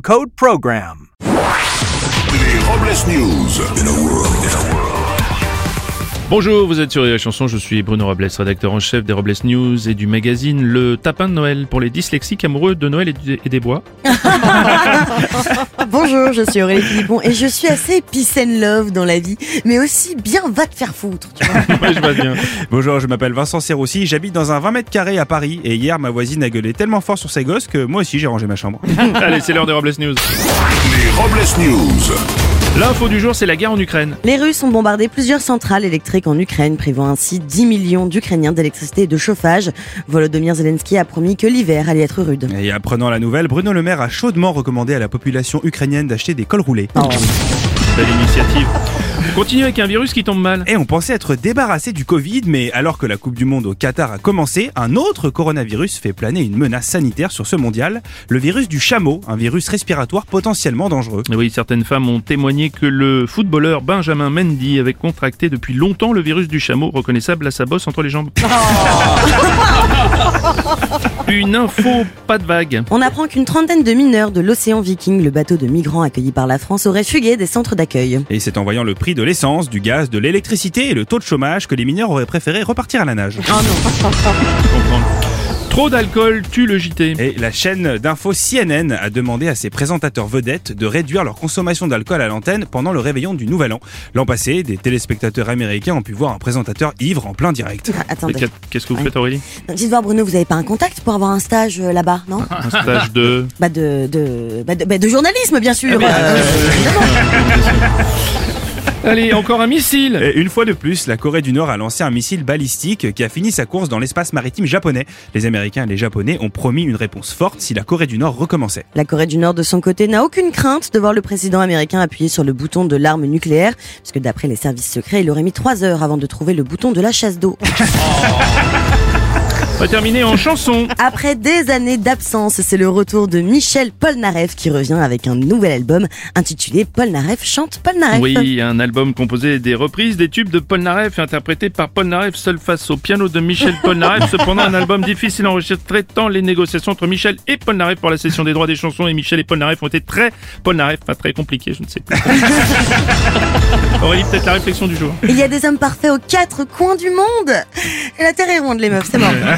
code PROGRAM. Les Robles News. Bonjour, vous êtes sur la chanson, je suis Bruno Robles, rédacteur en chef des Robles News et du magazine Le Tapin de Noël pour les dyslexiques amoureux de Noël et, des bois. Bonjour, je suis Aurélie Philippon et je suis assez peace and love dans la vie, mais aussi bien va te faire foutre, tu vois. Ouais, je vois bien. Bonjour, je m'appelle Vincent Serroussi, j'habite dans un 20 mètres carrés à Paris et hier ma voisine a gueulé tellement fort sur ses gosses que moi aussi j'ai rangé ma chambre. Allez, c'est l'heure des Robles News. Les Robles News. L'info du jour, c'est la guerre en Ukraine. Les Russes ont bombardé plusieurs centrales électriques en Ukraine, privant ainsi 10 millions d'Ukrainiens d'électricité et de chauffage. Volodymyr Zelensky a promis que l'hiver allait être rude. Et apprenant la nouvelle, Bruno Le Maire a chaudement recommandé à la population ukrainienne d'acheter des cols roulés. Oh. Belle initiative. On continue avec un virus qui tombe mal. Et on pensait être débarrassé du Covid, mais alors que la Coupe du Monde au Qatar a commencé, un autre coronavirus fait planer une menace sanitaire sur ce mondial, le virus du chameau, un virus respiratoire potentiellement dangereux. Et Oui, certaines femmes ont témoigné que le footballeur Benjamin Mendy avait contracté depuis longtemps le virus du chameau, reconnaissable à sa bosse entre les jambes. Une info, pas de vague. On apprend qu'une trentaine de mineurs de l'océan Viking, le bateau de migrants accueilli par la France, auraient fugué des centres d'accueil. Et c'est en voyant le prix de l'essence, du gaz, de l'électricité et le taux de chômage que les mineurs auraient préféré repartir à la nage. comprendre. Trop d'alcool tue le JT. Et la chaîne d'info CNN a demandé à ses présentateurs vedettes de réduire leur consommation d'alcool à l'antenne pendant le réveillon du Nouvel An. L'an passé, des téléspectateurs américains ont pu voir un présentateur ivre en plein direct. Ah, Attendez. Qu'est- Qu'est-ce que vous faites Aurélie? Dites voir Bruno, vous avez pas un contact pour avoir un stage euh, là-bas, non? Un stage de... Bah de de, bah de bah de journalisme bien sûr. Ah, Euh, Allez, encore un missile Et une fois de plus, la Corée du Nord a lancé un missile balistique qui a fini sa course dans l'espace maritime japonais. Les Américains et les Japonais ont promis une réponse forte si la Corée du Nord recommençait. La Corée du Nord, de son côté, n'a aucune crainte de voir le président américain appuyer sur le bouton de l'arme nucléaire, puisque d'après les services secrets, il aurait mis trois heures avant de trouver le bouton de la chasse d'eau. On va terminer en chanson. Après des années d'absence, c'est le retour de Michel Polnareff qui revient avec un nouvel album intitulé Polnareff chante Polnareff. Oui, un album composé des reprises des tubes de Paul Naref, interprété par Paul Naref seul face au piano de Michel Paul Naref. Cependant, un album difficile à enregistrer tant les négociations entre Michel et Paul Naref pour la session des droits des chansons et Michel et Paul Naref ont été très Paul Naref, pas très compliqués, je ne sais plus. Aurélie, peut-être la réflexion du jour. Il y a des hommes parfaits aux quatre coins du monde. La terre est ronde, les meufs, c'est mort.